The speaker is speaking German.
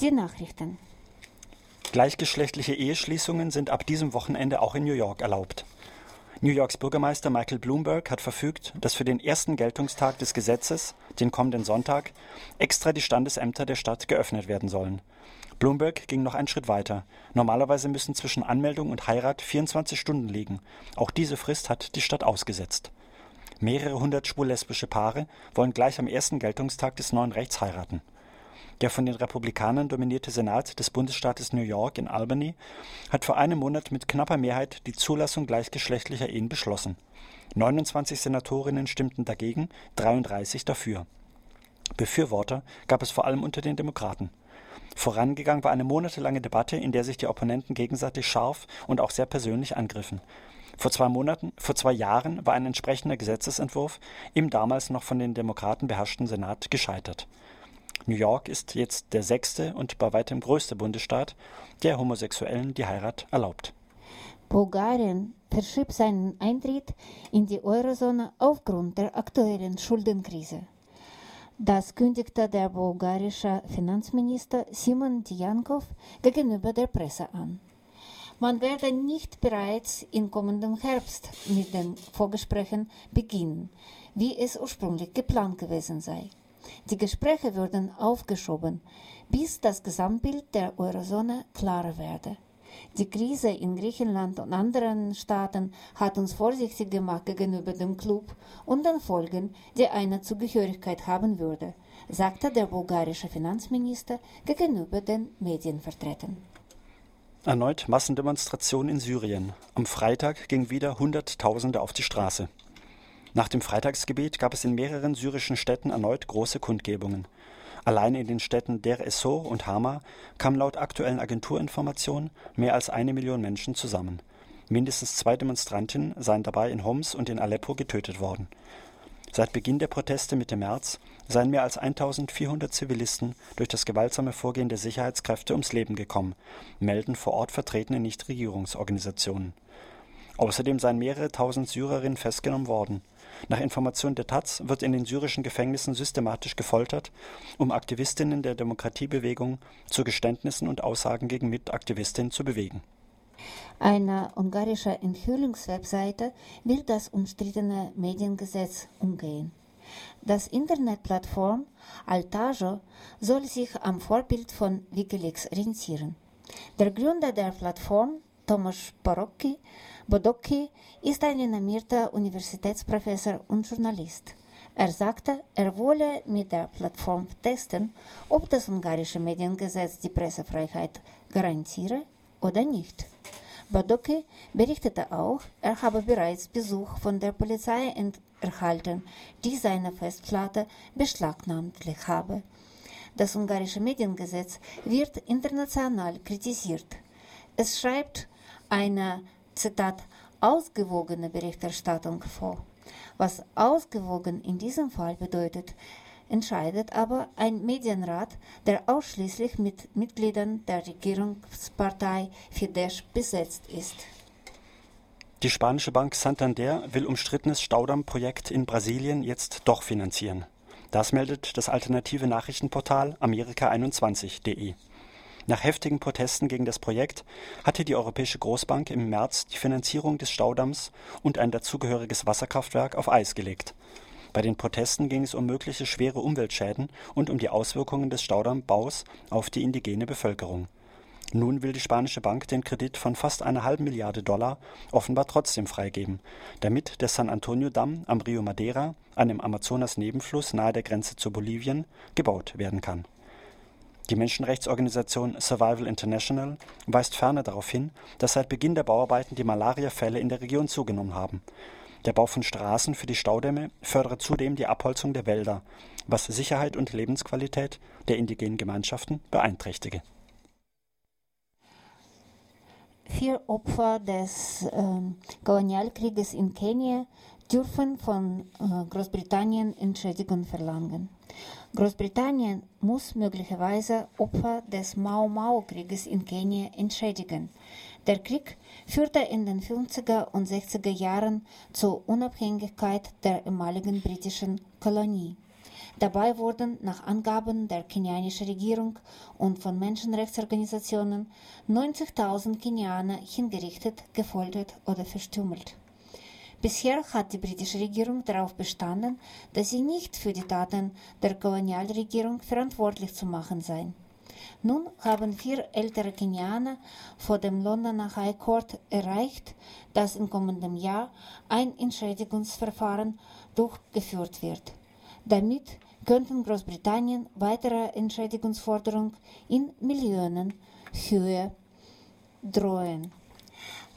Die Nachrichten. Gleichgeschlechtliche Eheschließungen sind ab diesem Wochenende auch in New York erlaubt. New Yorks Bürgermeister Michael Bloomberg hat verfügt, dass für den ersten Geltungstag des Gesetzes, den kommenden Sonntag, extra die Standesämter der Stadt geöffnet werden sollen. Bloomberg ging noch einen Schritt weiter. Normalerweise müssen zwischen Anmeldung und Heirat 24 Stunden liegen. Auch diese Frist hat die Stadt ausgesetzt. Mehrere hundert schwul-lesbische Paare wollen gleich am ersten Geltungstag des neuen Rechts heiraten. Der von den Republikanern dominierte Senat des Bundesstaates New York in Albany hat vor einem Monat mit knapper Mehrheit die Zulassung gleichgeschlechtlicher Ehen beschlossen. 29 Senatorinnen stimmten dagegen, 33 dafür. Befürworter gab es vor allem unter den Demokraten. Vorangegangen war eine monatelange Debatte, in der sich die Opponenten gegenseitig scharf und auch sehr persönlich angriffen. Vor zwei Monaten, vor zwei Jahren war ein entsprechender Gesetzesentwurf im damals noch von den Demokraten beherrschten Senat gescheitert. New York ist jetzt der sechste und bei weitem größte Bundesstaat, der Homosexuellen die Heirat erlaubt. Bulgarien verschiebt seinen Eintritt in die Eurozone aufgrund der aktuellen Schuldenkrise. Das kündigte der bulgarische Finanzminister Simon Djankov gegenüber der Presse an. Man werde nicht bereits im kommenden Herbst mit den Vorgesprächen beginnen, wie es ursprünglich geplant gewesen sei. Die Gespräche würden aufgeschoben, bis das Gesamtbild der Eurozone klarer werde. Die Krise in Griechenland und anderen Staaten hat uns vorsichtig gemacht gegenüber dem Club und den Folgen, die eine Zugehörigkeit haben würde, sagte der bulgarische Finanzminister gegenüber den Medienvertretern. Erneut Massendemonstrationen in Syrien. Am Freitag gingen wieder Hunderttausende auf die Straße. Nach dem Freitagsgebet gab es in mehreren syrischen Städten erneut große Kundgebungen. Allein in den Städten Der Essor und Hama kamen laut aktuellen Agenturinformationen mehr als eine Million Menschen zusammen. Mindestens zwei Demonstrantinnen seien dabei in Homs und in Aleppo getötet worden. Seit Beginn der Proteste Mitte März seien mehr als 1400 Zivilisten durch das gewaltsame Vorgehen der Sicherheitskräfte ums Leben gekommen, melden vor Ort vertretene Nichtregierungsorganisationen. Außerdem seien mehrere tausend Syrerinnen festgenommen worden. Nach Informationen der taz wird in den syrischen Gefängnissen systematisch gefoltert, um Aktivistinnen der Demokratiebewegung zu Geständnissen und Aussagen gegen Mitaktivistinnen zu bewegen. Eine ungarische Enthüllungswebseite will das umstrittene Mediengesetz umgehen. Das Internetplattform Altajo soll sich am Vorbild von Wikileaks orientieren. Der Gründer der Plattform, Tomasz Borocki, Bodocki ist ein renommierter Universitätsprofessor und Journalist. Er sagte, er wolle mit der Plattform testen, ob das ungarische Mediengesetz die Pressefreiheit garantiere oder nicht. Badocki berichtete auch, er habe bereits Besuch von der Polizei erhalten, die seine Festplatte beschlagnahmt habe. Das ungarische Mediengesetz wird international kritisiert. Es schreibt eine Zitat, ausgewogene Berichterstattung vor. Was ausgewogen in diesem Fall bedeutet, entscheidet aber ein Medienrat, der ausschließlich mit Mitgliedern der Regierungspartei Fidesz besetzt ist. Die spanische Bank Santander will umstrittenes Staudammprojekt in Brasilien jetzt doch finanzieren. Das meldet das alternative Nachrichtenportal Amerika21.de. Nach heftigen Protesten gegen das Projekt hatte die Europäische Großbank im März die Finanzierung des Staudamms und ein dazugehöriges Wasserkraftwerk auf Eis gelegt. Bei den Protesten ging es um mögliche schwere Umweltschäden und um die Auswirkungen des Staudammbaus auf die indigene Bevölkerung. Nun will die spanische Bank den Kredit von fast einer halben Milliarde Dollar offenbar trotzdem freigeben, damit der San Antonio-Damm am Rio Madeira, einem Amazonas-Nebenfluss nahe der Grenze zu Bolivien, gebaut werden kann die Menschenrechtsorganisation Survival International weist ferner darauf hin, dass seit Beginn der Bauarbeiten die Malariafälle in der Region zugenommen haben. Der Bau von Straßen für die Staudämme fördere zudem die Abholzung der Wälder, was Sicherheit und Lebensqualität der indigenen Gemeinschaften beeinträchtige. Vier Opfer des äh, Kolonialkrieges in Kenia dürfen von äh, Großbritannien Entschädigung verlangen. Großbritannien muss möglicherweise Opfer des Mau-Mau-Krieges in Kenia entschädigen. Der Krieg führte in den 50er und 60er Jahren zur Unabhängigkeit der ehemaligen britischen Kolonie. Dabei wurden nach Angaben der kenianischen Regierung und von Menschenrechtsorganisationen 90.000 Kenianer hingerichtet, gefoltert oder verstümmelt. Bisher hat die britische Regierung darauf bestanden, dass sie nicht für die Taten der Kolonialregierung verantwortlich zu machen sei. Nun haben vier ältere Kenianer vor dem Londoner High Court erreicht, dass im kommenden Jahr ein Entschädigungsverfahren durchgeführt wird. Damit könnten Großbritannien weitere Entschädigungsforderungen in Millionenhöhe drohen.